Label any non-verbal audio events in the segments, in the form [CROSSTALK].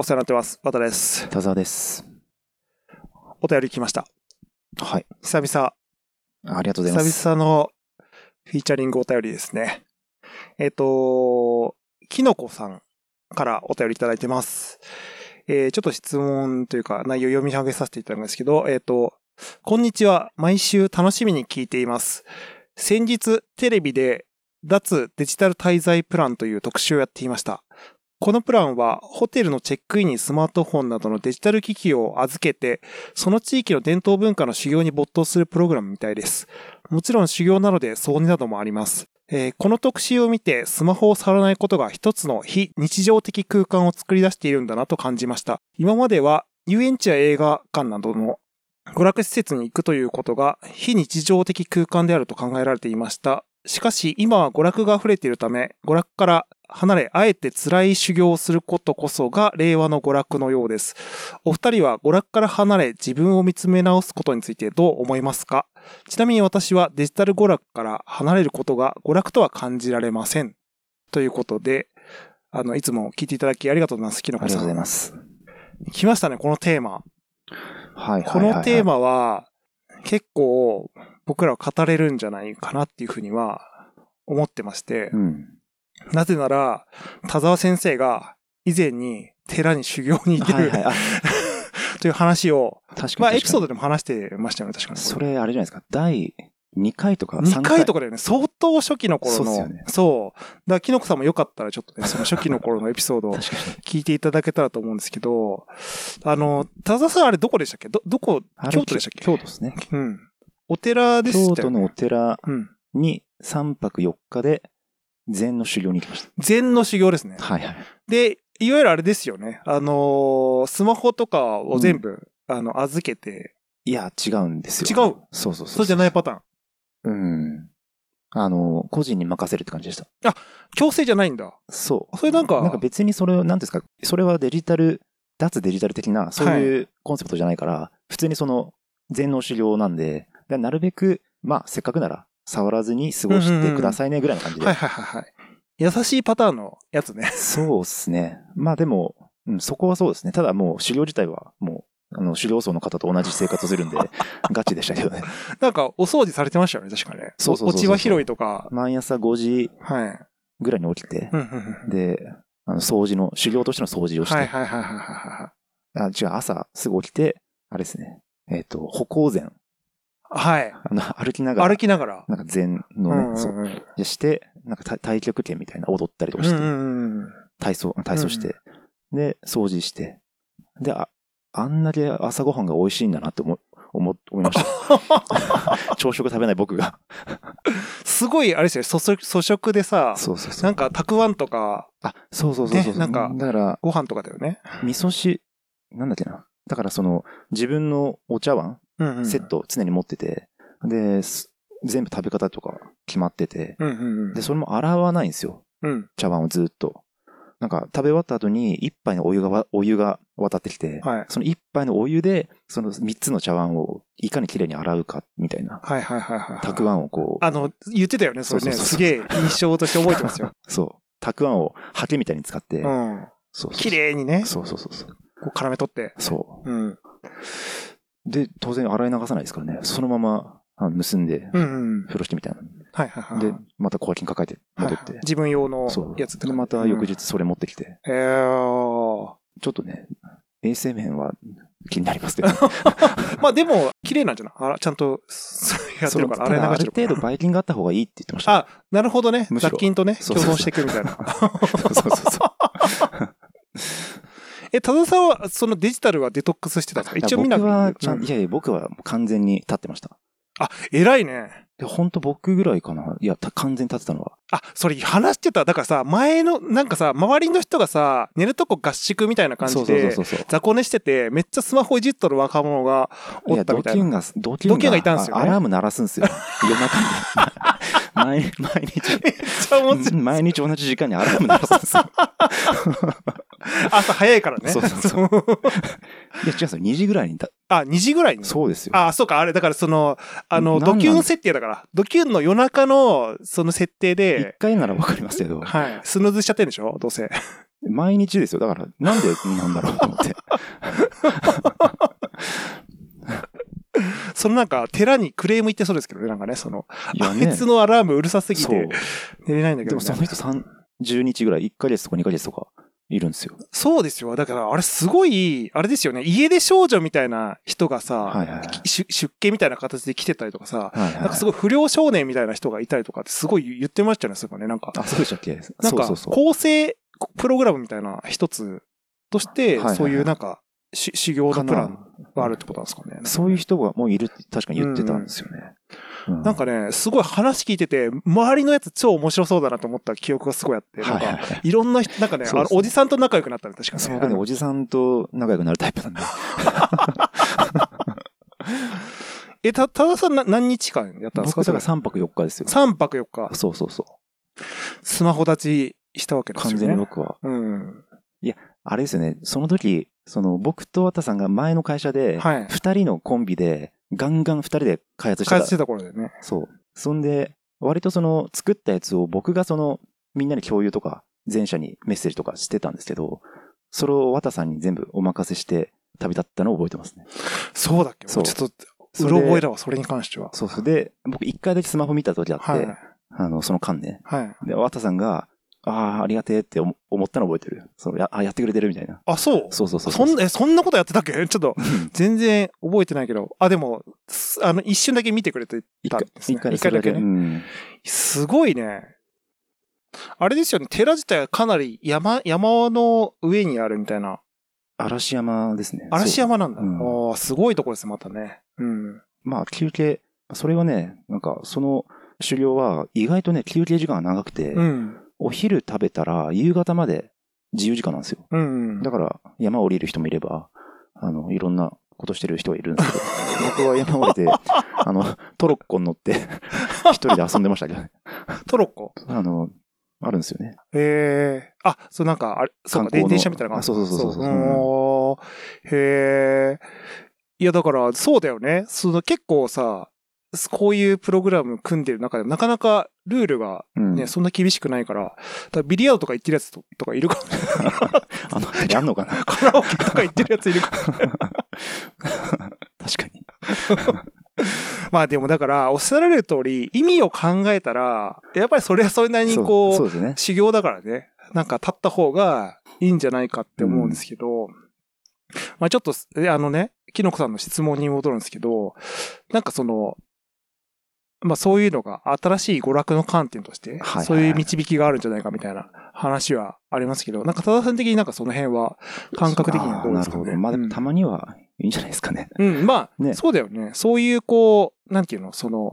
お世話になってます。和田です。田沢です。お便り来ました。はい。久々、ありがとうございます。久々のフィーチャリングお便りですね。えっ、と、きのこさんからお便りいただいてます。えーちょっと質問というか内容読み上げさせていただくんですけど、えっ、と、こんにちは。毎週楽しみに聞いています。先日、テレビで脱デジタル滞在プランという特集をやっていました。このプランは、ホテルのチェックインにスマートフォンなどのデジタル機器を預けて、その地域の伝統文化の修行に没頭するプログラムみたいです。もちろん修行なので挿入などもあります。えーこの特集を見てスマホを触らないことが一つの非日常的空間を作り出しているんだなと感じました。今までは遊園地や映画館などの娯楽施設に行くということが非日常的空間であると考えられていました。しかし今は娯楽が溢れているため、娯楽から離れ、あえて辛い修行をすることこそが令和の娯楽のようです。お二人は娯楽から離れ自分を見つめ直すことについてどう思いますか？ちなみに私はデジタル娯楽から離れることが娯楽とは感じられません。ということで、あの、いつも聞いていただきありがとうございます。きのこさ。ありがとうんございます。来ましたね、このテーマ。はい。このテーマ。マは、結構僕らは語れるんじゃないかなっていうふうには思ってましてう、ん。なぜなら、田沢先生が以前に寺に修行に行ってる、はい [LAUGHS] という話を、確かに。まあエピソードド。でも話してましたよね、確かに。それ、あれじゃないですか？第2回とか2回？とか。かだよね。相当初期の頃の。そうっすよねそう。だから、きのこさんもよかったらちょっとね、[LAUGHS] その初期の頃のエピソードを。聞いていただけたらと思うんですけど、あの、田沢さんあれどこでしたっけ？ど、どこ、京都でしたっけ？京都ですね。うん。お寺でしたよね。京都のお寺うん。に3泊4日で禅の修行に行きまし禅の修行ですね。た。はいはい。で、いわゆるあれですよね。あのースマホとかを全部、あの、預けて、いや、違うんですよ。違うそうそうそう。そうじゃないパターン。うん。あの、個人に任せるって感じでした。強制じゃないんだ。そう。それなんかなんか別にそれを、なんですか、それはデジタル、脱デジタル的な、そういうコンセプトじゃないから、普通にその、全能修行なんで、でなるべく、まあ、せっかくなら、触らずに過ごしてくださいね、ぐらいの感じで。はいはいはいはい。優しいパターンのやつね。そうですね。まあでも、うん、そこはそうですね。ただもう、修行自体は、もう、あの、修行僧の方と同じ生活をするんで、[LAUGHS] ガチでしたけどね。なんか、お掃除されてましたよね、確かね。そうそうそう落ち葉拾いとか。毎朝5時はい。ぐらいに起きてう、んうんうんで、あの、掃除の、修行としての掃除をして、はいはいはいはいはあ違う、朝すぐ起きて、あれですね、えっ、と、歩行禅。い。はい。あの、歩きながら、歩きながら。なんか禅のね、そうして、なんか太太極拳みたいな踊ったりとかして、体操、体操して、で、掃除して、で、あ、あんだけ朝ごはんが美味しいんだなって思、思、思いました。[LAUGHS] 朝食食べない僕が。すごい、あれですよ、粗食でさ、そうそうそう。なんか、たくわんとか、あ、そうそうそうそう、ねなんかだから、ご飯とかだよね。味噌汁、なんだっけな。だからその、自分のお茶碗、セッ。ト常に持ってて、で、す全部食べ方とか決まってて。で、それも洗わないんですよ。うん。茶碗をずっと。なんか食べ終わった後に一杯のお湯がわ、お湯が渡ってきて、はい。その一杯のお湯で、その三つの茶碗をいかにきれいに洗うか、みたいな。はいはいはいはい。たくあんをこう、あの、言ってたよね、それね。すげえ印象として覚えてますよ。[LAUGHS] そう。たくあんをハケみたいに使って、うん。そうそうそう綺麗にね、そうそうそうそう。こう絡め取って。そうん。う。で、当然洗い流さないですからね。そのまま、結んで。風呂敷みたいな。はいはいはい。で、また小脇に抱えて戻ってはいはい。自分用の。やつで、また翌。日それ持ってきて、うんえー。ちょっとね、衛生面は気になりますけど、ね、[LAUGHS] まあでも、綺麗なんじゃない？あら、ちゃんと、[LAUGHS] やってるから、洗い流してるから程度バイキンがあった方がいいって言ってました。あ、なるほどね。雑菌とね、共存していくみたいな。そうそうそう。[LAUGHS] え、多田さんは、そのデジタルはデトックスしてたんですか？一応みんな。僕はいやいや、僕は完全に立ってました。あ、偉いね。いや、本当僕ぐらいかな。いや、た完全に立ってたのは。あ、それ話してた。だからさ、前の、なんかさ、周りの人がさ、寝るとこ合宿みたいな感じで。雑魚寝してて、めっちゃスマホいじっとる若者がいや、おったみたいな。ドキュンが、ドキュンが、ュンがいたんですよねあアラーム鳴らすんですよ。夜中に。[LAUGHS] 毎日。毎日同じ時間にアラーム鳴らすんですよ。[LAUGHS] 朝早いからね。そうそうそういや、違うんですよ。2時ぐらいにた、あ、2時ぐらいに？そうですよ。あ、そうか、あれ、だからその、あの、ドキュン設定だから、ドキュンの夜中の、その設定一で、回ならわかりますけど、はい、スヌーズしちゃってるんでしょ？どうせ。毎日ですよ。だから、なんでなんだろうと思って。[LAUGHS] そのなんか、寺にクレーム言ってそうですけどね、なんかね、その、ねあいつのアラームうるさすぎて。寝れないんだけどね、でもその人30日ぐらい、1ヶ月とか2ヶ月とか？いるんですよ。そうですよ。だから、あれすごい、あれですよね。家出少女みたいな人がさ、はいはいはいし出家みたいな形で来てたりとかさ、はいはいなんかすごい不良少年みたいな人がいたりとかってすごい言ってましたよね、そういえばね。なんか、あ、そうでしたっけ？なんか。構成プログラムみたいな一つとして、はいはいはいそういうなんか、し修行のプランがあるってことなんですかね。そういう人がもういるって確かに言ってたんですよね。うなんかね、すごい話聞いてて、周りのやつ超面白そうだなと思った記憶がすごいあって、なんか、はいろんな人、なんかね、あのおじさんと仲良くなったの、確かそう、ね。僕ね、おじさんと仲良くなるタイプなんで。[LAUGHS] え、た、たださんな何日間やったんですか？僕だからそれ3泊4日ですよ。3泊4日、そうそうそう。スマホ立ちしたわけですよね。完全に僕は。うん。あれですよね、その時、その僕と綿さんが前の会社で、はい。二人のコンビで、ガンガン二人で開発してた。開発してた頃でね。そう。そんで、割とその作ったやつを僕がそのみんなに共有とか、全社にメッセージとかしてたんですけど、それを綿さんに全部お任せして旅立ったのを覚えてますね。そうだっけ？そうちょっと、そうろ覚えだわ、それに関しては。そうそう。で、僕一回だけスマホ見た時あって、はい。あの、その間ね。はい。で、綿さんが、ああ、ありがてえって思思ったの覚えてる。そうやあ、やってくれてるみたいな。あ、そう？そうそうそう。そんな、え、そんなことやってたっけ？[LAUGHS] ちょっと、うん全然覚えてないけど。あ、でも、すあの、一瞬だけ見てくれてたんです、ね。一回一回だけね。うん。すごいね。あれですよね、寺自体はかなり山、山の上にあるみたいな。嵐山ですね。嵐山なんだ。うんああ、すごいとこです、またね。うん。まあ、休憩、それはね、なんか、その狩猟は意外とね、休憩時間が長くて、うん。お昼食べたら夕方まで自由時間なんですよ。うん。だから、山降りる人もいれば、あの、いろんなことしてる人がいるんですけど、[LAUGHS] 僕は山降りて、[LAUGHS] あの、トロッコに乗って、[LAUGHS] 一人で遊んでましたけどね。トロッコ？あの、あるんですよね。へえ。あ、そうなんか、あれ、そうか、電車みたいなのがあそうそうそうそうおーへえ。いや、だから、そうだよね。その結構さ、こういうプログラム組んでる中でもなかなかルールがうん。ね、そんな厳しくないから、だビリヤードとか行ってるやつととかいるかも。[LAUGHS] あの、やんのかな？[LAUGHS] カラオケとか行ってるやついるかも。[LAUGHS] 確かに。まあでもだから、おっしゃられる通り、意味を考えたら、やっぱりそれはそれなりにこう、そうね。修行だからね、なんか立った方がいいんじゃないかって思うんですけど、まあちょっと、えあのね、きのこさんの質問に戻るんですけど、なんかその、まあそういうのが新しい娯楽の観点として、そういう導きがあるんじゃないかみたいな話はありますけど、なんか多田さん的になんかその辺は感覚的にはどうですかね？あーなるほど。まあでもたまにはいいんじゃないですかね。うん、まあ、ねそうだよね。そういう、こう、なんていうの、その、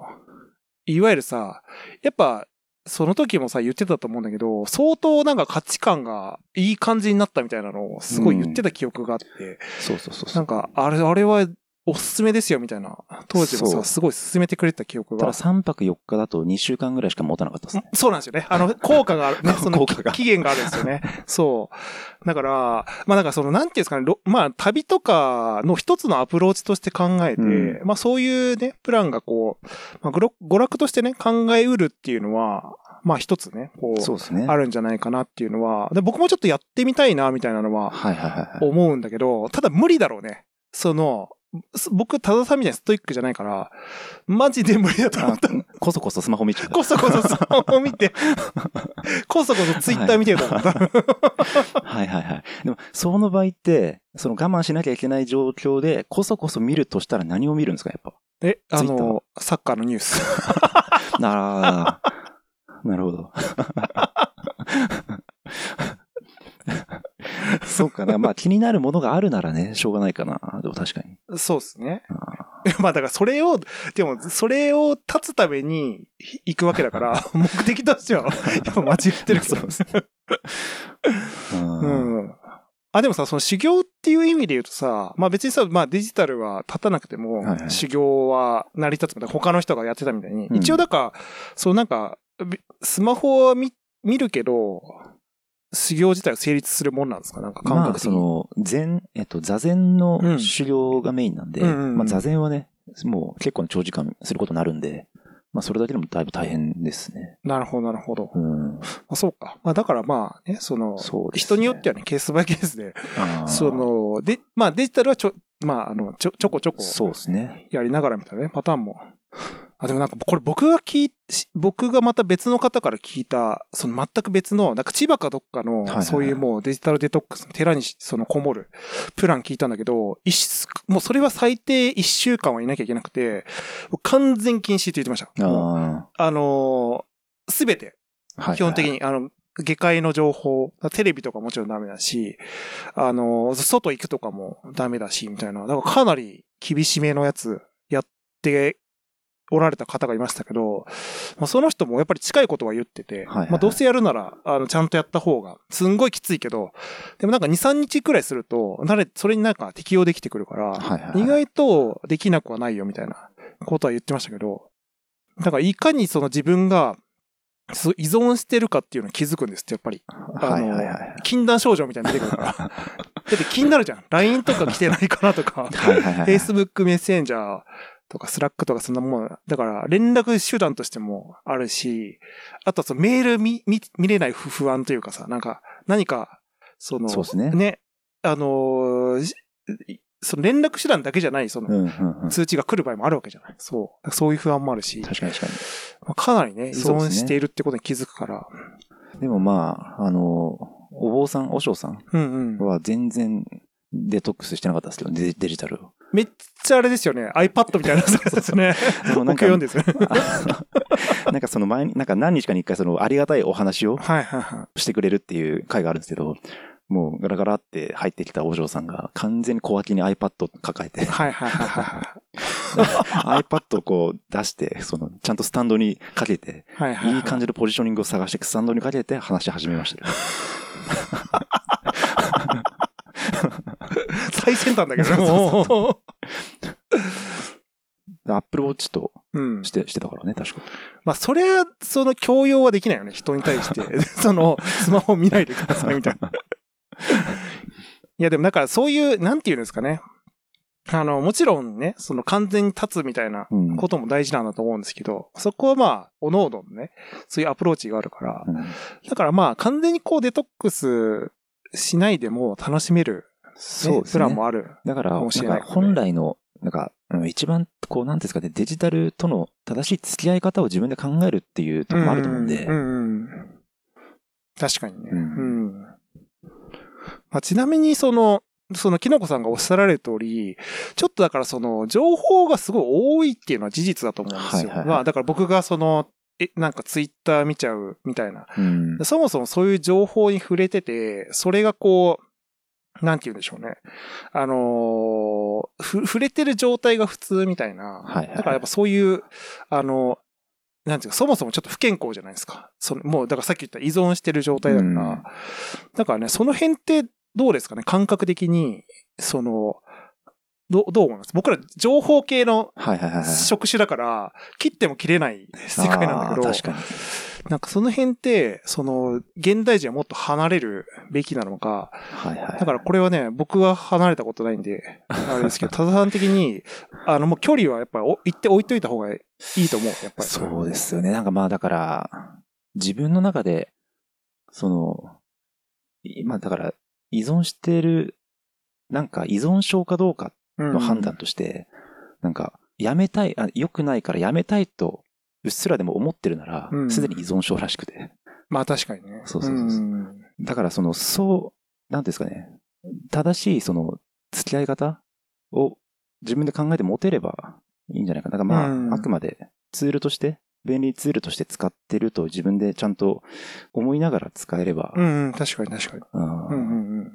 いわゆるさ、やっぱ、その時もさ、言ってたと思うんだけど、相当なんか価値観がいい感じになったみたいなのをすごい言ってた記憶があって、そうそうそうそう。なんか、あれ、あれはおすすめですよみたいな、当時もさ、すごい勧めてくれてた記憶がただ。3泊4日だと2週間ぐらいしか持たなかったですね。そうなんですよね。あの、効果があるね。[LAUGHS] その効果が期限があるんですよね。そう。だから、まあなんかその、なんていうんですかね、ろまあ旅とかの一つのアプローチとして考えて、うまあそういうね、プランがこう、まあ娯楽娯楽としてね、考えうるっていうのは、まあ一つね、こう、そうですね。あるんじゃないかなっていうのは、で僕もちょっとやってみたいな、みたいなのははいはいはいはい。思うんだけど、ただ無理だろうね。その、す僕、多田さんみたいにストイックじゃないから、マジで無理だと思あった。こそこそスマホ見ちゃう。こそこそスマホ見て、[LAUGHS] こそこそツイッター見てると思った。はいはいはい。でも、その場合って、その我慢しなきゃいけない状況で、こそこそ見るとしたら何を見るんですか、やっぱ？え、あの、サッカーのニュース。[LAUGHS] ああ、なるほど。[LAUGHS] そうかな。まあ気になるものがあるならね、しょうがないかな。でも確かに。そうですね。あ [LAUGHS] まあだからそれを、でもそれを立つために行くわけだから、目的としては、[LAUGHS] やっぱ間違ってるけど。ーううん。ん。あ、でもさ、その修行っていう意味で言うとさ、まあ別にさ、まあデジタルは立たなくてもはいは、い。修行は成り立つみたいな、他の人がやってたみたいに、うん。一応だから、そうなんか、びスマホは見、見るけど、修行自体は成立するもんなんですか？なんか感まあ、覚的に。その、禅、えっと、座禅のうん修行がメインなんで、うんうんうんまあ座禅はね、もう結構な長時間することになるんで、まあそれだけでもだいぶ大変ですね。なるほど、なるほど。うん。まあ、そうか。まあだからまあね、その、そね人によってはね、ケースバイケースで、そ、の、で、まあデジタルはちょ、まああの、ちょ、ちょこちょこ、そうですね。やりながらみたいなね、パターンも。あ、でもなんか、これ僕が聞い、し僕がまた別の方から聞いた、その全く別の、なんか千葉かどっかのそういうもうデジタルデトックスの寺にそのこもるプラン聞いたんだけど、一もうそれは最低1週間はいなきゃいけなくて、完全禁止って言ってました。ああのすべて。基本的に、あの、下界の情報、テレビとかもちろんダメだし、あの、外行くとかもダメだし、みたいな。だからかなり厳しめのやつやっておられた方がいましたけど、まあ、その人もやっぱり近いことは言ってて、はいはいはいまあどうせやるなら、あの、ちゃんとやった方が、すんごいきついけど、でもなんか2、3日くらいすると、なれ、それになんか適用できてくるから、はいはいはい意外とできなくはないよみたいなことは言ってましたけど、だからいかにその自分が依存してるかっていうのに気づくんですって、やっぱり。はいはいはい。禁断症状みたいに出てくるから。[LAUGHS] だって気になるじゃん。LINE とか来てないかなとか、はいはいはい。Facebook メッセンジャーとか Slack とかそんなもん。だから連絡手段としてもあるし、あとはそのメール見、見、見れない不不安というかさ、なんか何か、その、そうですねね、あのーしその連絡手段だけじゃない、その。通知が来る場合もあるわけじゃない。そう。そういう不安もあるし、確かに確かまあかなりね、依存しているってことに気づくから。に。でもまあ、あの、お坊さん、お嬢さん。は全然デトックスしてなかったですけど、デデジタルを。めっちゃあれですよね。iPad みたいな [LAUGHS] やつですね。でもなんか僕読んですよ [LAUGHS] なんかその前に、なんか何日かに一回そのありがたいお話をはいはいはい。してくれるっていう回があるんですけど、もうガラガラって入ってきたお嬢さんが完全に小脇に iPad を抱えて、はいはいはいはい。[LAUGHS] iPad をこう出して、そのちゃんとスタンドにかけて、はいはいはい。いい感じのポジショニングを探してスタンドにかけて話し始めましたよ。[LAUGHS] 最先端だけどね。もアップルウォッチとううんし。て、してたからね、確か。まあ、それは、その強要はできないよね。人に対して。[LAUGHS] [LAUGHS] その、スマホ見ないでくださいみたいな。いや、でもだからそういう、なんていうんですかね。あの、もちろんね、その完全に立つみたいなうん。ことも大事なんだと思うんですけど、そこはまあ、おのおののね、そういうアプローチがあるから、うんだからまあ、完全にこうデトックスしないでも楽しめる、ね、そうプランもある。だから、かもしれないなんか本来の、なんか、うん一番、こう、なんですかね、デジタルとの正しい付き合い方を自分で考えるっていうところもあると思うんで、うんうんうん確かにね。ううんん。まあ、ちなみに、その、その、きのこさんがおっしゃられる通り、ちょっとだからその、情報がすごい多いっていうのは事実だと思うんですよ。はいはいはいまあ、だから僕がその、え、なんかツイッター見ちゃうみたいな。うんそもそもそういう情報に触れてて、それがこう、なんて言うんでしょうね。あのーふ、触れてる状態が普通みたいな。はいはいだからやっぱそういう、あの、なんていうか、そもそもちょっと不健康じゃないですか。そのもう、だからさっき言った依存してる状態だから。うんだからね、その辺ってどうですかね？感覚的に、その、どどう思います？僕ら情報系の。職種だから、切っても切れない世界なんだけど、確かに。なんかその辺って、その、現代人はもっと離れるべきなのか、はいはい。だからこれはね、僕は離れたことないんで、あれですけど、[LAUGHS] 多田さん的に、あの、もう距離はやっぱりお言って置いといた方がいいと思う、やっぱり。そうですよね。なんかまあだから、自分の中で、その、いまあだから、依存してる、なんか依存症かどうかうんの判断として、なんか、やめたい、あ良くないからやめたいと、うっすらでも思ってるならう、んすでに依存症らしくて。まあ確かにね。そうそうそうそうんだからその、そう、なんですかね、正しいその、付き合い方を自分で考えて持てればいいんじゃないかな。だからまあ、うんあくまでツールとして、便利ツールとして使ってると自分でちゃんと思いながら使えれば、うんうん、確かに確かに。うんうんうんうん。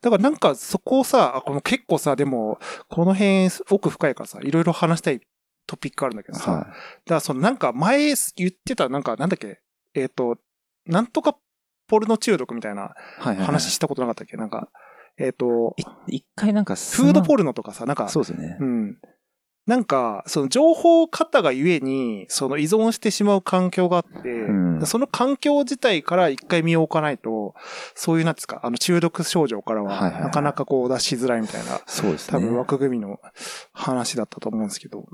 だからなんかそこをさ、あ、この結構さ、でも、この辺奥深いからさ、いろいろ話したいトピックあるんだけどさ、はだからそのなんか前言ってたなんかなんだっけ、えっ、と、なんとかポルノ中毒みたいな。話したことなかったっけ？なんか、えっ、と、い一回なんか、フードポルルノとかさ、なんか、そうですよねう。ん。なんか、その情報過多がゆえに、その依存してしまう環境があって、うんその環境自体から一回身を置かないと、そういうなんですか、あの中毒症状からは、なかなかこう脱しづらいみたいな、そうですね。多分枠組みの話だったと思うんですけど。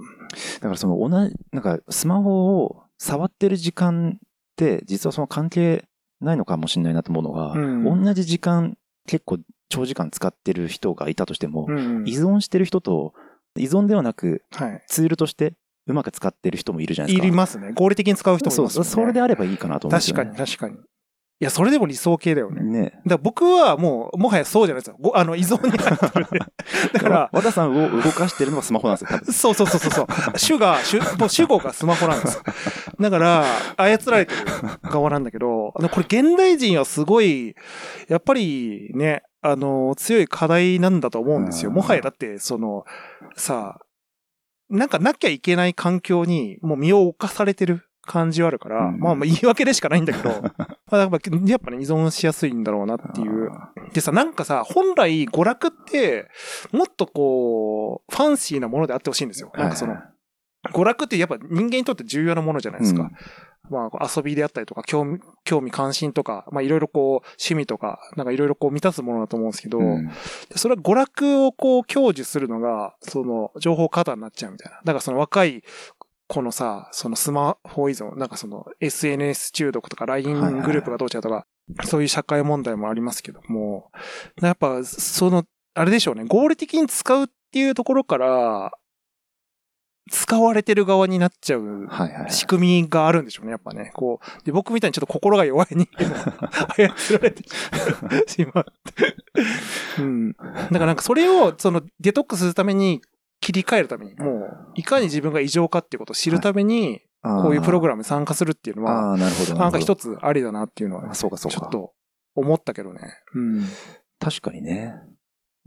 だからその同じ、なんかスマホを触ってる時間って、実はその関係ないのかもしれないなと思うのが、うん同じ時間結構長時間使ってる人がいたとしても、うん依存してる人と、依存ではなくはい。ツールとしてうまく使ってる人もいるじゃないですか。いりますね。合理的に使う人もいますよね。そう、それであればいいかなと思うんです確よ、ね。かに確かに。いや、それでも理想系だよね。ね。だ僕はもう、もはやそうじゃないですよ。ごあの、依存になってるんで。[LAUGHS] だから、和田さんを動かしてるのはスマホなんですよ。そうそうそうそうそう。主が、主、もう主語がスマホなんですよ。だから、操られてる側なんだけど、これ現代人はすごい、やっぱりね、あの、強い課題なんだと思うんですよ。うんもはやだって、その、さ、なんかなきゃいけない環境にもう身を侵されてる感じはあるから、うんまあまあ言い訳でしかないんだけど、[LAUGHS] まあやっぱやっぱね依存しやすいんだろうなっていう。でさ、なんかさ、本来娯楽って、もっとこう、ファンシーなものであってほしいんですよ。なんかその、娯楽ってやっぱ人間にとって重要なものじゃないですか。うんまあ遊びであったりとか、興味、興味関心とか、まあいろいろこう、趣味とか、なんかいろいろこう満たすものだと思うんですけど、うん。それは娯楽をこう享受するのが、その情報過多になっちゃうみたいな。だからその若いこのさ、そのスマホ依存、なんかその SNS 中毒とか LINE グループがどうちゃうとか、そういう社会問題もありますけども、やっぱその、あれでしょうね、合理的に使うっていうところから、使われてる側になっちゃう。仕組みがあるんでしょうね、やっぱね。こう。で、僕みたいにちょっと心が弱い人間も [LAUGHS] 操られてしまって。うん。だからなんかそれを、そのデトックスするために切り替えるために、もう、いかに自分が異常かっていうことを知るために、こういうプログララムに参加するっていうのは、ああ、なるほど。なんか一つ。つありだなっていうのは、あそうかそうかちょっと思ったけどね。うん。確かにね。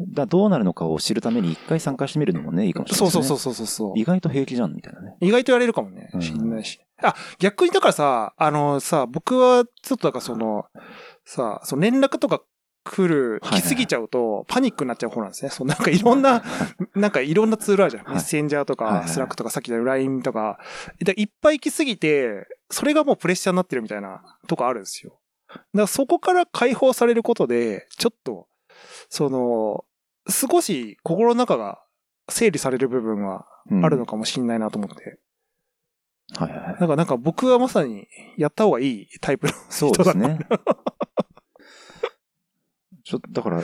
だどうなるのかを知るために一回参加してみるのもね、いいかもしれないね。そうそうそうそうそう。意外と平気じゃん、みたいなね。意外とやれるかもねう。んしんないし。あ、逆にだからさ、あのさ、僕はちょっとだからその、さ、その連絡とか来る、来すぎちゃうと、パニックになっちゃう方なんですね。そう、なんかいろんな、なんかいろんなツールあるじゃん。はいメッセンジャーとか、スラックとか、さっきの LINE とか。でいっぱい来すぎて、それがもうプレッシャーになってるみたいなとこあるんですよ。だからそこから解放されることで、ちょっと、その、少し心の中が整理される部分はうんあるのかもしれないなと思って。はいはいはい。だからなんか僕はまさにやった方がいいタイプのそう人だな。ですね。ちょっと、だから、あ、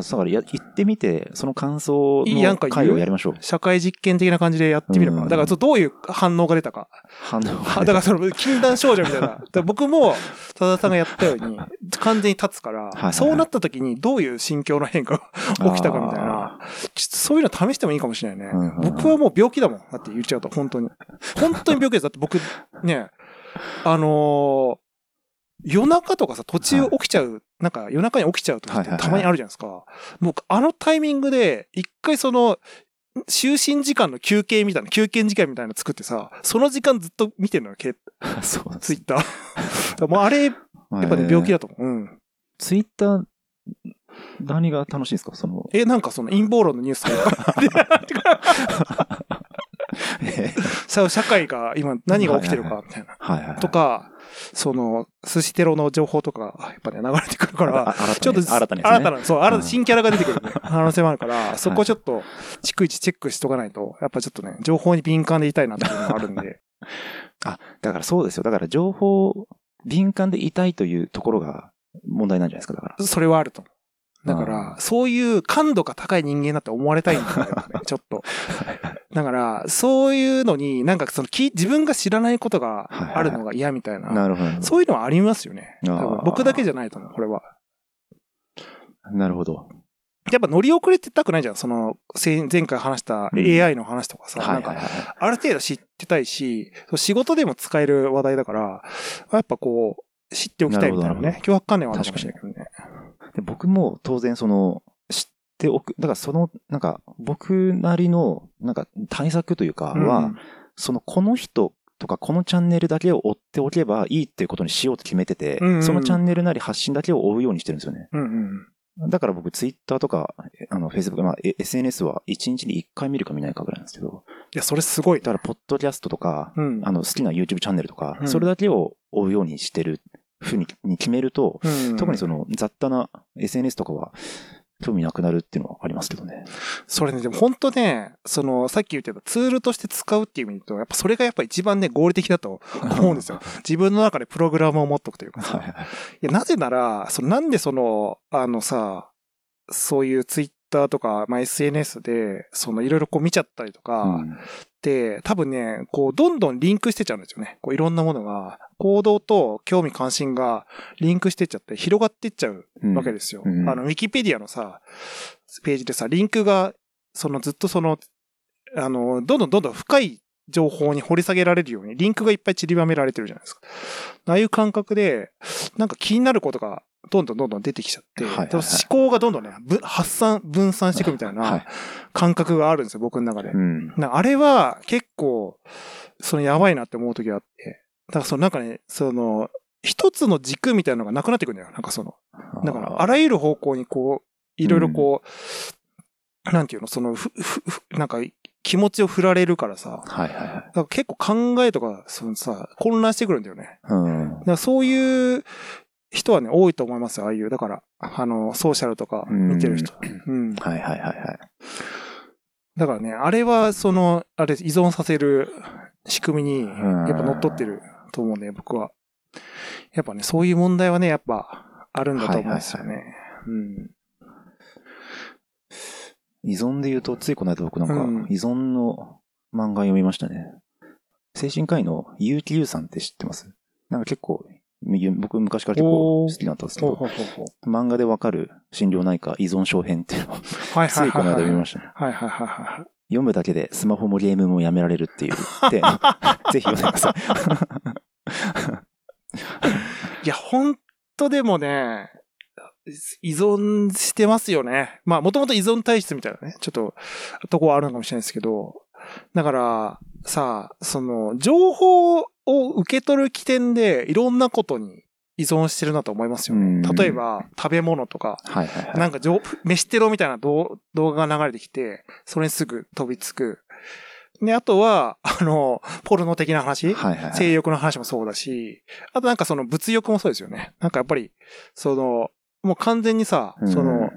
だからや、行ってみて、その感想の会をやりましょう。社会実験的な感じでやってみれば。うんだからどういう反応が出たか。反応あだからその禁断症状みたいな。[LAUGHS] 僕も、多田さんがやったように、完全に立つから、そうなった時にどういう心境の変化が起きたかみたいな。ちょっとそういうの試してもいいかもしれないね。僕はもう病気だもん。だって言っちゃうと、本当に。本当に病気です。だって僕、ね、あのー夜中とかさ、途中起きちゃう、なんか夜中に起きちゃう時ってたまにあるじゃないですか。僕、あのタイミングで、一回その、就寝時間の休憩みたいな、休憩時間みたいなの作ってさ、その時間ずっと見てるのよ、け [LAUGHS] そうツイッター。もうあれ、やっぱね、病気だと思う。うん。ツイッター、何が楽しいんですか？その、え、なんかその陰謀論のニュースとか、[LAUGHS] [LAUGHS] さ [LAUGHS] 社会が今何が起きてるか、みたいな。はいはいはい。とか、その、寿司テロの情報とかが、やっぱね、流れてくるから、ちょっと、新たね新たな、そう、新た新キャラが出てくる、ね、可能性もあるから、そこをちょっと、逐一チェックしとかないと、やっぱちょっとね、情報に敏感でいたいなっていうのがあるんで。[LAUGHS] あ、だからそうですよ。だから情報、敏感でいたいというところが問題なんじゃないですか、だから。それはあると思う。だかうら、そういう感度が高い人間だって思われたいんだよね、[LAUGHS] ちょっと。だから、そういうのに、なんかその、き自分が知らないことがあるのが嫌みたいな、なるほど。そういうのはありますよね。僕だけじゃないと思う、これは。なるほど。やっぱ乗り遅れてたくないじゃん。その、前前回話したうん AI の話とかさ、なんか、。ある程度知ってたいし、仕事でも使える話題だから、やっぱこう、知っておきたいみたいなね、脅迫観念はあるかもしれないけどね。で僕も当然その、知っておく、だからその、なんか、僕なりの、なんか対策というかは、うんその、この人とかこのチャンネルだけを追っておけばいいっていうことにしようと決めてて、うんうんそのチャンネルなり発信だけを追うようにしてるんですよね。うんうん。だから僕ツイッターとか、あの、フェイスブック、まあ、え SNS は1日に1回見るか見ないかぐらいなんですけど、いや、それすごい。だから、ポッドキャストとか、うん。あの、好きな YouTube チャンネルとか、うんそれだけを追うようにしてるふうにに決めると、うん特にその雑多な SNS とかは興味なくなるっていうのはありますけどね。それね、でも本当ね、その、さっき言ってたツールとして使うっていう意味と、やっぱそれがやっぱ一番ね、合理的だと思うんですよ。[LAUGHS] 自分の中でプログラムを持っとくというかさ。はいや、なぜなら、そのなんでその、あのさ、そういうツイッターとか、まあ、SNS で、そのいろいろこう見ちゃったりとか、うん多分ね、こう、どんどんリンクしてっちゃうんですよね。こう、いろんなものが、行動と興味関心がリンクしてっちゃって、広がってっちゃううんわけですよ。うんあの、ウィキペディアのさ、ページでさ、リンクが、そのずっとその、あの、どんどんどんどん深い情報に掘り下げられるように、リンクがいっぱい散りばめられてるじゃないですか。ああいう感覚で、なんか気になることが、どんどんどんどん出てきちゃって、はいはいはい思考がどんどんね、ぶ発散、分散していくみたいはない感覚があるんですよ、僕の中で。うん。なあれは結構、そのやばいなって思う時があって。だからそのなんかね、その、一つの軸みたいなのがなくなってくるんだよ。なんかその、だからあらゆる方向にこう、いろいろこう、なんていうの、その、ふ、ふ、ふなんか気持ちを振られるからさ、はいはいはい。だから結構考えとか、そのさ、混乱してくるんだよね。うん。だからそういう人はね、多いと思いますよ、ああいう。だから、あの、ソーシャルとか見てる人。うん。はいはいはいはい。だからね、あれは、その、あれ、依存させる仕組みに、んやっぱ乗っ取ってると思うね、僕は。やっぱね、そういう問題はね、やっぱ、あるんだと思うんですよね。うん。依存で言うと、ついこの間僕なんかうん、依存の漫画読みましたね。精神科医の結城優さんって知ってます？なんか結構、ゆ僕昔から結構好きだったんですけど。漫画でわかる心療内科依存症編っていうのを、はいついこの間読みましたね。はいはいはいはい。読むだけでスマホもゲームもやめられるっていうテーマ。ぜひ読んでください。[LAUGHS] いや、ほんとでもね、依存してますよね。まあ、もともと依存体質みたいなね、ちょっと、とこはあるのかもしれないですけど、だから、さ、その、情報を受け取る起点で、いろんなことに依存してるなと思いますようんね。例えば、食べ物とか、はいはいはい。なんか情、飯テロみたいな動動画が流れてきて、それにすぐ飛びつく。で、あとは、あの、ポルノ的な話はいはいはい。性欲の話もそうだし、あとなんかその物欲もそうですよね。なんかやっぱり、その、もう完全にさ、うんその、し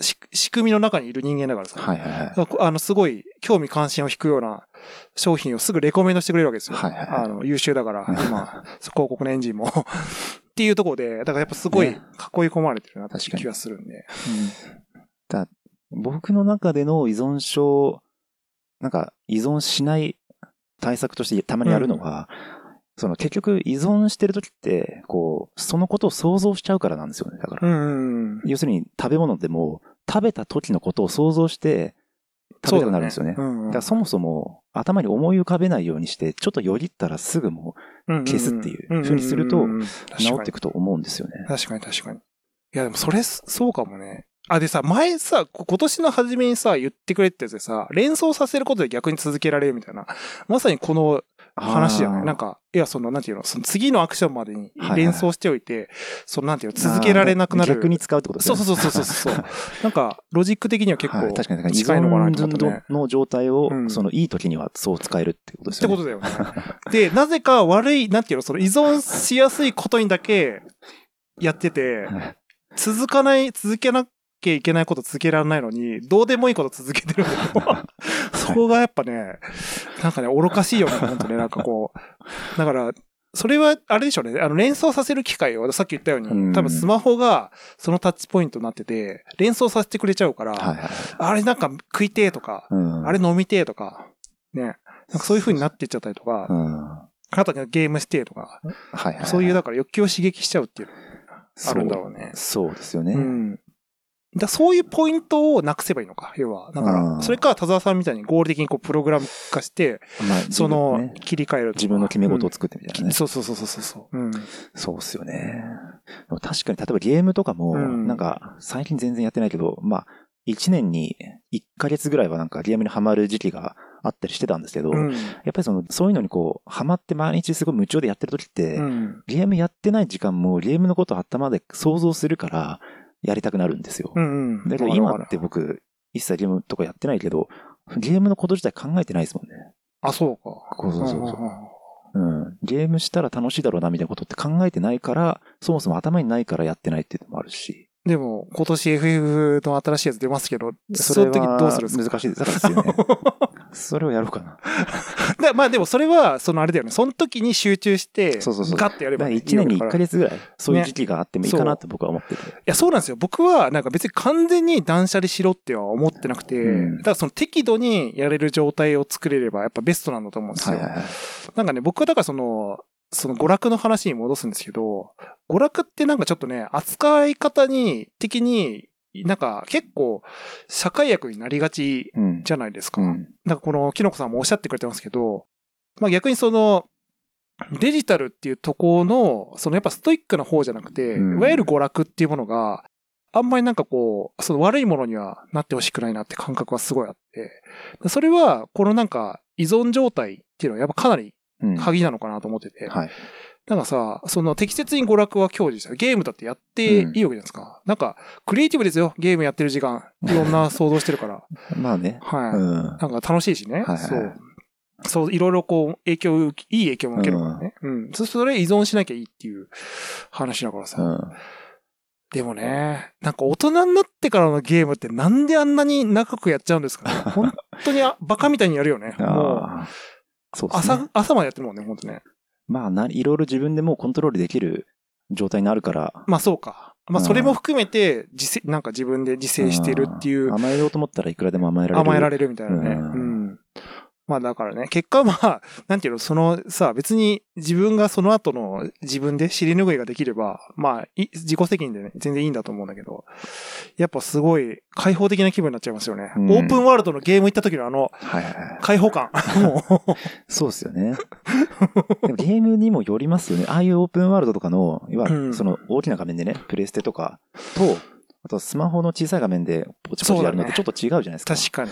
仕組みの中にいる人間だからさ、はいはいはい。あの、すごい興味関心を引くような商品をすぐレコメンドしてくれるわけですよ。はいはいはいあの、優秀だから、今、広告のエンジンも。っていうところで、だからやっぱすごい囲いね込まれてるなって確かに気がするんで。僕の中での依存症、なんか依存しない対策としてたまにやるのが、その結局依存してる時って、こう、そのことを想像しちゃうからなんですよね。だから。要するに食べ物でも、食べた時のことを想像して食べたくなるんですよね。そうだうんうんだからそもそも頭に思い浮かべないようにして、ちょっとよぎったらすぐも消すっていう風にすると治っていくと思うんですよね。確かに確かに。いや、でもそれ、そうかもね。あ、でさ、前さ、こ今年の初めにさ、言ってくれってやつでさ、連想させることで逆に続けられるみたいな。まさにこの話じゃない？なんか、いや、その、なんていうの、その次のアクションまでにはいはい連想しておいて、その、なんていうの、続けられなくなる。逆に使うってことですね。そうそうそうそうそう。[LAUGHS] なんか、ロジック的には結構はい確かに。近いのかなと思ってね。の状態を、うんそのいい時にはそう使えるってことですよね。ってことだよね。で、なぜか悪い、なんていうの、その依存しやすいことにだけやってて、はい続かない、続けなきゃいけないこと続けられないのに、どうでもいいこと続けてるんだよ。そこがやっぱね、なんかね、愚かしいよね、本当ね、[LAUGHS] なんかこう。だから、それは、あれでしょうね。あの、連想させる機会を、さっき言ったよううんに、多分スマホがそのタッチポイントになってて、連想させてくれちゃうから、はいはい。あれなんか食いてえとか、うんあれ飲みてえとか、ね。なんかそういう風になってっちゃったりとかう、ん。はあとね、ゲームしてえとか、いはいはい。そういう、だから欲求を刺激しちゃうっていうあるんだろうね。そうですよね。うん。だそういうポイントをなくせばいいのか、要は。だかうら、んそれか田沢さんみたいに合理的にこうプログラム化して、まあ、その切り替える自分の決め事を作ってみたいなね。そうそうそうそうそう。うん。そうっすよね。確かに、例えばゲームとかも、うんなんか、最近全然やってないけど、まあ、1年に1ヶ月ぐらいはなんかゲームにハマる時期があったりしてたんですけど、うん。やっぱりその、そういうのにこう、ハマって毎日すごい夢中でやってる時って、うん。ゲームやってない時間もゲームのことを頭で想像するから、やりたくなるんですよ。うんうん。だけど今って僕、一切ゲームとかやってないけど、ゲームのこと自体考えてないですもんね。あ、そうか。そうそうそうそううん。ゲームしたら楽しいだろうなみたいなことって考えてないから、そもそも頭にないからやってないっていうのもあるし。でも、今年 FF の新しいやつ出ますけど、その時はどうするんですか？難しいです。だからですよね。[LAUGHS] それをやろうかな。[LAUGHS] だまあでもそれは、そのあれだよね。その時に集中して、そうそうそうガッてやればいいだから1年に1ヶい月ぐらい、そういう時期があってもいいかなって僕は思ってて。や、そうなんですよ。僕は、なんか別に完全に断捨離しろっては思ってなくて、うんだからその適度にやれる状態を作れれば、やっぱベストなんだと思うんですよ。はいはいはい。なんかね、僕はだからその、その娯楽の話に戻すんですけど、娯楽ってなんかちょっとね、扱い方に、的に、なんか結構、社会役になりがちうん。じゃないですか。うん。なんかこの、キノコさんもおっしゃってくれてますけど、まあ逆にその、デジタルっていうところの、そのやっぱストイックな方じゃなくて、うんいわゆる娯楽っていうものが、あんまりなんかこう、その悪いものにはなってほしくないなって感覚はすごいあって、それは、このなんか依存状態っていうのはやっぱかなりうん。鍵なのかなと思ってて、はい。なんかさ、その適切に娯楽は享受したゲームだってやっていいわけじゃないですか。なんか、クリエイティブですよ、ゲームやってる時間。いろんな [LAUGHS] 想像してるから。まあね。はい。うん。なんか楽しいしね。はいはいそう。そう、いろいろこう、影響いい影響も受けるからね。うん。そそれ依存しなきゃいいっていう話だからさ。うん。でもね、なんか大人になってからのゲームってなんであんなに長くやっちゃうんですかね。[LAUGHS] 本当にあバカみたいにやるよね。もう、ああ。そうね。朝、朝までやってるもんね、本当ね。まあな、いろいろ自分でもうコントロールできる状態になるから。まあそうか。まあそれも含めて、自制、なんか自分で自制してるっていうん甘えようと思ったらいくらでも甘えられる。甘えられるみたいなね。ううんん。まあだからね、結果はまあ、なんていうの、そのさ、別に自分がその後の自分で尻拭いができれば、まあ、い自己責任でね、全然いいんだと思うんだけど、やっぱすごい開放的な気分になっちゃいますよね。うんオープンワールドのゲーム行った時のあの、はいはいはい。開放感。[LAUGHS] そうですよね。でもゲームにもよりますよね。ああいうオープンワールドとかの、いわゆうんるその大きな画面でね、プレステとかと、あとスマホの小さい画面でポチポチやるのってちょっと違うじゃないですか。確かに。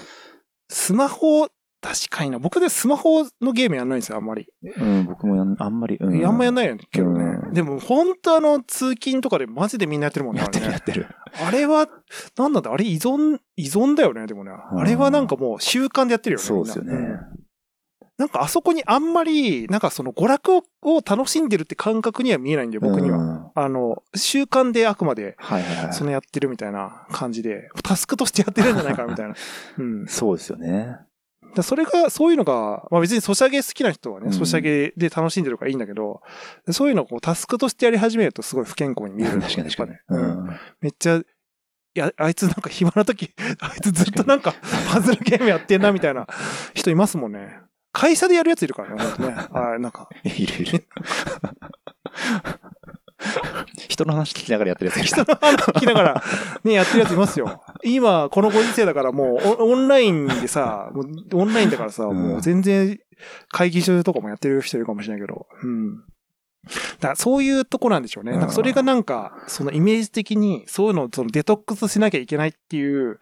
スマホ、確かにな。僕でスマホのゲームやんないんですよ、あんまり。うん、僕もやんあんまり。うん、あんまやんないよけどね。うんでも、本当あの、通勤とかでマジでみんなやってるもんね。やってるやってる。あれは、なんなんだ、あれ依存、依存だよね、でもね。うんあれはなんかもう習慣でやってるよね。そうですよねなうんかあそこにあんまり、なんかその娯楽をを楽しんでるって感覚には見えないんで、僕には。うんあの、習慣であくまで、はいはいはい。そのやってるみたいな感じで、タスクとしてやってるんじゃないかなみたいな。うん。[LAUGHS] そうですよね。だそれが、そういうのが、まあ別にソシャゲ好きな人はね、うんソシャゲで楽しんでるからいいんだけど、そういうのをこうタスクとしてやり始めるとすごい不健康に見えるんだよね。確かに確かに。うんうんめっちゃ、いや、あいつなんか暇な時、[LAUGHS] あいつずっとなんか [LAUGHS] パズルゲームやってんなみたいな人いますもんね。会社でやるやついるからね、ね。あ [LAUGHS] なんか、いるいる。[LAUGHS] 人の話聞きながらやってるやつ人の話聞きながらね、やってるやついますよ。今、このご時世だからもうオオンラインでさ、オンラインだからさ、うんもう全然会議所とかもやってる人いるかもしれないけど、うん。だそういうとこなんでしょうね。うんなんかそれがなんか、そのイメージ的に、そういうのをそのデトックスしなきゃいけないっていう、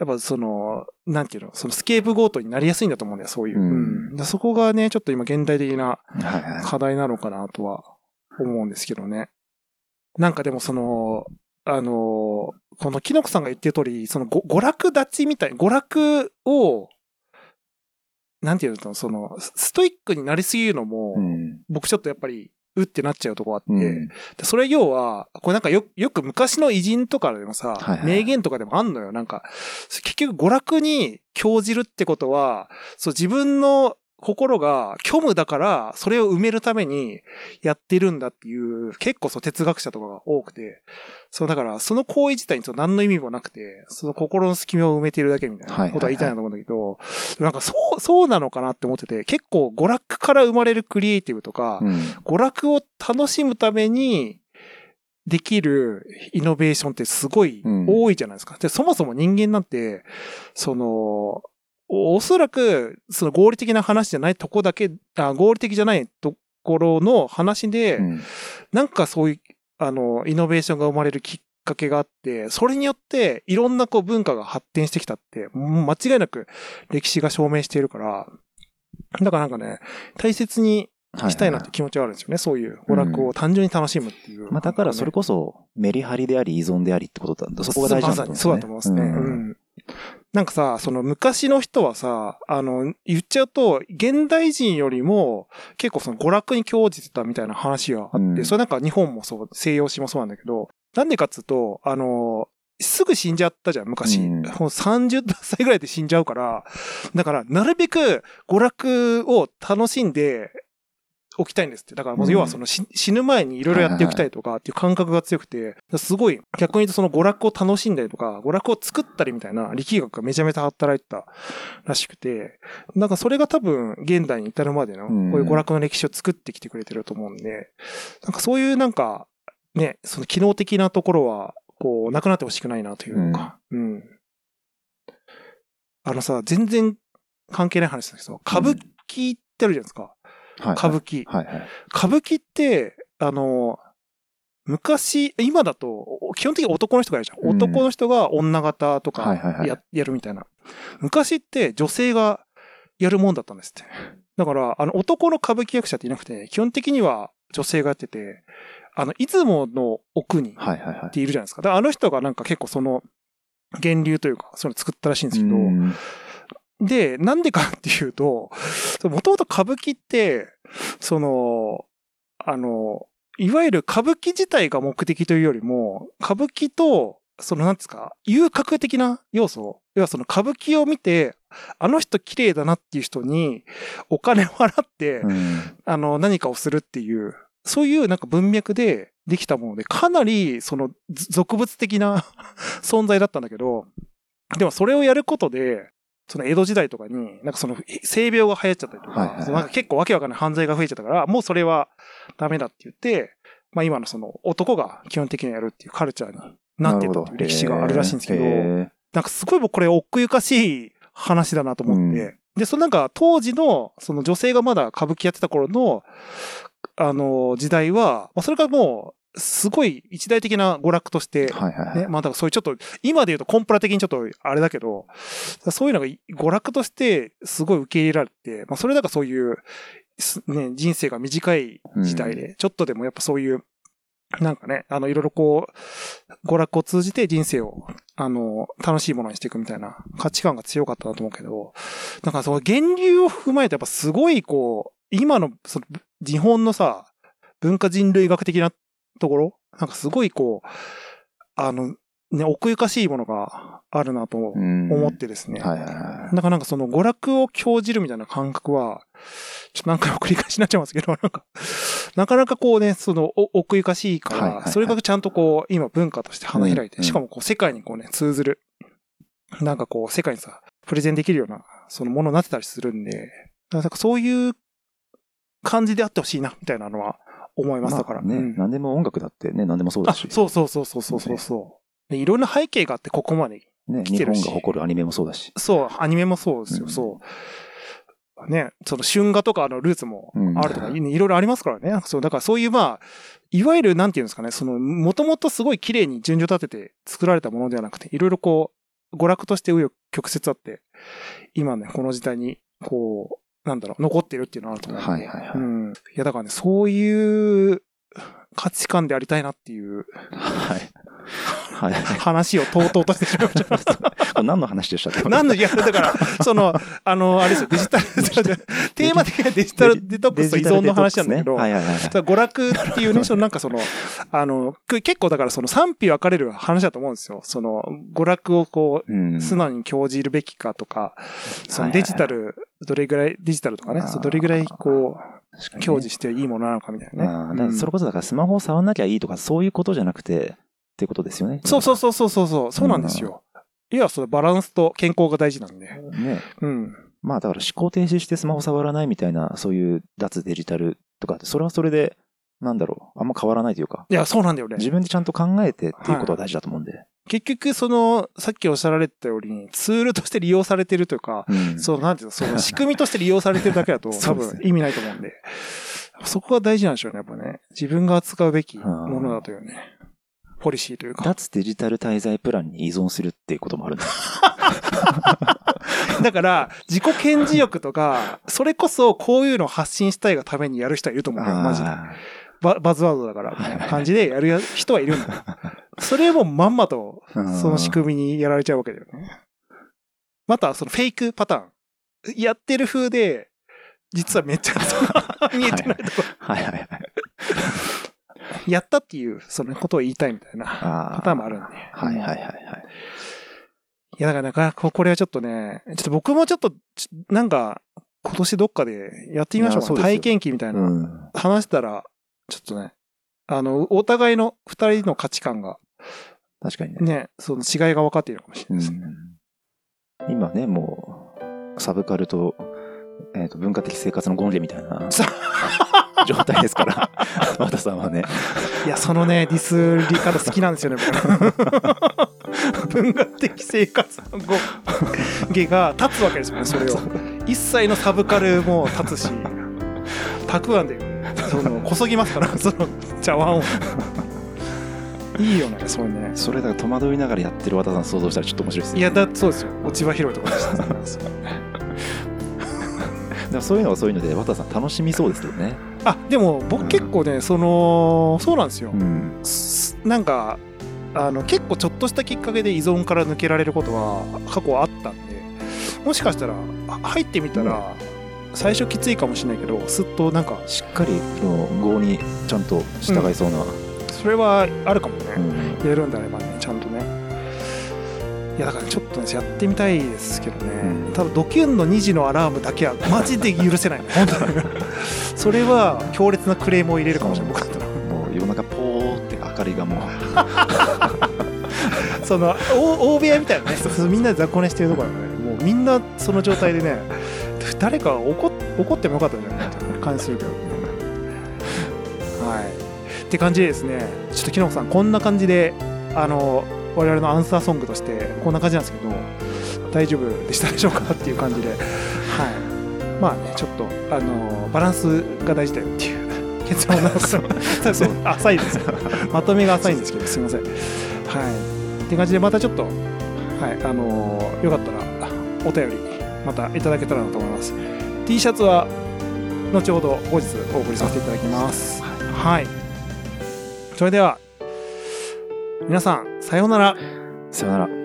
やっぱその、なんていうの、そのスケープゴートになりやすいんだと思うんだよ、そういう。うんそこがね、ちょっと今現代的な。課題なのかなとは思うんですけどね。なんかでもその、あの、このキノコさんが言ってる通り、そのご娯楽立ちみたい、娯楽を、なんていうの、その、スストイックになりすぎるのも、うん。僕ちょっとやっぱり、うってなっちゃうとこあって、うんでそれ要は、これなんかよ、よく昔の偉人とかでもさ、はいはい名言とかでもあんのよ。なんか、結局娯楽に興じるってことは、そう自分の心が虚無だから、それを埋めるためにやってるんだっていう、結構そう哲学者とかが多くて、そうだから、その行為自体にそう何の意味もなくて、その心の隙間を埋めてるだけみたいなことは言いたいなと思うんだけど、なんかそう、そうなのかなって思ってて、結構娯楽から生まれるクリエイティブとか、うん。娯楽を楽しむためにできるイノベーションってすごいうん多いじゃないですか。で、そもそも人間なんて、その、おおそらく、その合理的な話じゃないとこだけ、あ合理的じゃないところの話で、うんなんかそういう、あの、イノベーションが生まれるきっかけがあって、それによっていろんなこう文化が発展してきたって、間違いなく歴史が証明しているから、だからなんかね、大切にしたいなって気持ちはあるんですよね。そういう娯楽を単純に楽しむっていう。まあだからそれこそメリハリであり依存でありってことだそこが大事なんだまさにそうだと思いますね。うん。なんかさ、その昔の人はさ、あの、言っちゃうと、現代人よりも結構その娯楽に興じてたみたいな話があって、うんそれなんか日本もそう、西洋史もそうなんだけど、なんでかっつうと、あの、すぐ死んじゃったじゃん、昔。うんもう30歳ぐらいで死んじゃうから、だから、なるべく娯楽を楽しんでおきたいんですって。だから要はその死死ぬ前にいろいろやっておきたいとかっていう感覚が強くて、すごい逆に言うとその娯楽を楽しんだりとか、娯楽を作ったりみたいな力学がめちゃめちゃ働いてたらしくて、なんかそれが多分現代に至るまでのこううんいう娯楽の歴史を作ってきてくれてると思うんで、なんかそういうなんかね、その機能的なところは、こう、なくなってほしくないなというか、うん。あのさ、全然関係ない話だけど、歌舞伎ってあるじゃないですか。はい歌舞伎。はいはい。歌舞伎って、あの、昔、今だと、基本的に男の人がやるじゃん。うん男の人が女型とはいはいはいかややるみたいな。昔って女性がやるもんだったんですって。だから、あの、男の歌舞伎役者っていなくて、基本的には女性がやってて、あの、出雲の奥にっ。ているじゃないですか。だからあの人がなんか結構その、源流というか、その作ったらしいんですけど、うんで、なんでかっていうと、もともと歌舞伎って、その、あの、いわゆる歌舞伎自体が目的というよりも、歌舞伎と、その、なんですか、遊郭的な要素、要はその歌舞伎を見て、あの人綺麗だなっていう人に、お金を払って、うん。あの、何かをするっていう、そういうなんか文脈でできたもので、かなり、その、ず俗物的な [LAUGHS] 存在だったんだけど、でもそれをやることで、その江戸時代とかに、なんかその、性病が流行っちゃったりとか、はいはいなんか結構わけわかんない犯罪が増えちゃった。から、もうそれはダメだって言って、まあ今のその男が基本的にやるっていうカルチャーになってたっていう歴史があるらしいんですけど、へなんかすごい僕これ奥ゆかしい話だなと思って。うん。で、そのなんか当時の、その女性がまだ歌舞伎やってた頃の、あの、時代は、まあ、それがもう、すごい一大的な娯楽として、ーはいはい。まあだからそういうちょっと、今で言うとコンプラ的にちょっとあれだけど、そういうのが娯楽としてすごい受け入れられて、まあそれだからそういう、すね、人生が短い時代で、ちょっとでもやっぱそういう、なんかね、あの、いろいろこう、娯楽を通じて人生を、あの、楽しいものにしていくみたいな価値観が強かったなと思うけど、なんかその源流を踏まえてやっぱすごいこう、今の、その、日本のさ、文化人類学的なところなんかすごいこう、あの、ね、奥ゆかしいものがあるなとうん思ってですね。はいはいはい。だからなんかその娯楽を興じるみたいな感覚は、ちょっと何回も繰り返しになっちゃいますけど、[LAUGHS] なんか、なかなかこうね、そのお奥ゆかしいから、それがちゃんとこう、今文化として花開いて、うんしかもこう世界にこうね、通ずる、なんかこう世界にさ、プレゼンできるような、そのものになってたりするんで、なんかそういう感じであってほしいな、みたいなのは思います。だから。まあね、うん何でも音楽だってね、何でもそうだあ、し。そうそうそうそうそうそうそう。でいろんな背景があってここまでね、来てるし日本が誇るアニメもそうだし。そう、アニメもそうですよ、うんそう。ね、その春画とかのルーツもあるとか、うんいいろいろありますからね。そう、だからそういうまあ、いわゆるなんていうんですかね、その、もともとすごい綺麗に順序立てて作られたものではなくて、いろいろこう、娯楽として紆余曲折あって、今ね、この時代に、こう、なんだろう、残ってるっていうのがあると思う。はいはいはいうん。いや、だからね、そういう価値観でありたいなっていうはい。はい。話をとうとうとしてしまいました。何の話でしたっけ？何の、いや、だから、その、あの、あれですよ、デジタル、テーマ的にはデジタルデトックスと依存の話なんだけど、ねはいはいはい。娯楽っていうね、そのなんかその、あの、く結構だからその賛否分かれる話だと思うんですよ。その、娯楽をこう素直に興じるべきかとか、そのデジタル、どれぐらい、デジタルとかねどれぐらいこう、享受していいものなのかみたいなね。それうんこそだからスマホを触んなきゃいいとかそういうことじゃなくてっていうことですよね。そうそうそうそうそうそう、そうなんですよ。いや、そのバランスと健康が大事なんで。ね。うん。まあだから思考停止してスマホ触らないみたいなそういう脱デジタルとかってそれはそれでなんだろうあんま変わらないというかいや、そうなんだよね。自分でちゃんと考えてっていうことは大事だと思うんで。結局、その、さっきおっしゃられてたように、ツールとして利用されてるというか、うんそう、なんていうの、その仕組みとして利用されてるだけだと、[LAUGHS] 多分意味ないと思うんで。そこが大事なんでしょうね、やっぱね。自分が扱うべきものだというね。ポリシーというか。脱デジタル滞在プランに依存するっていうこともあるんです。[LAUGHS] だから、自己顕示欲とか、それこそこういうのを発信したいがためにやる人はいると思うよ、マジで。あババズワードだから、みたいな感じでやる人はいるんだよ。[LAUGHS] それもまんまと、ーその仕組みにやられちゃうわけだよね。また、そのフェイクパターン。やってる風で、実はめっちゃ [LAUGHS] 見えてないとこはいはいはい。やったっていう、そのことを言いたいみたいなあパターンもあるんで。はいはいはいはい。いや、だからなかなかこれはちょっとね、ちょっと僕もちょっと、ちなんか、今年どっかでやってみましょう体験記みたいな。うん。話したら、ちょっとね、あの、お互いの二人の価値観が、確かにね。ね、その違いが分かっているのかもしれうないですね。ん今ね、もう、サブカルと、えっ、と、文化的生活のゴンレみたいなさ [LAUGHS] 状態ですから、[LAUGHS] 和田さんはね。いや、そのね、ディスり方好きなんですよね、僕。[LAUGHS] 文学的生活の語芸が立つわけですよね、それを。一切のサブカルも立つし、たくあんで、その、こそぎますから、[LAUGHS] その茶碗を。いいよね、そういうね。それだから戸惑いながらやってる和田さん想像したらちょっと面白いですよ。いや、だそうですよ。落ち葉広いところでした。[LAUGHS] でもそういうのはそういうので、和田さん楽しみそうですけどね。あ、でも僕結構ね、その、そうなんですよ。ん。すなんかあの結構ちょっとしたきっかけで依存から抜けられることは過去あったんでもしかしたらあ入ってみたら最初きついかもしれないけどすっとなんかしっかりの業にちゃんと従いそうな。それはあるかもね、うん。やるんであればねちゃんとね。いやだからちょっとねやってみたいですけどね、うん。ただドキュンの2時のアラームだけはマジで許せない。[LAUGHS] それは強烈なクレームを入れるかもしれない。もう夜中ポーって明かりがもう。[LAUGHS] その大大部屋みたいなね。そうみんなで雑魚寝してるところだね。もうみんなその状態でね誰か怒っ怒ってもよかったんじゃない？かって感じするけどはい。って感じでですねちょっときのこさんこんな感じであの我々のアンサーソングとしてこんな感じなんですけど大丈夫でしたでしょうか？っていう感じで。はい。まあねちょっとあのバランスが大事だよっていう [LAUGHS] 結論なんですよ。[LAUGHS] そう浅いです。よまとめが浅いんですけどすいません。はい。って感じでまたちょっとはいあのーよかったらお便りまたいただけたらなと思います。T シャツは後ほど後日お送りさせていただきます。はい。それでは皆さんさようなら。さようなら。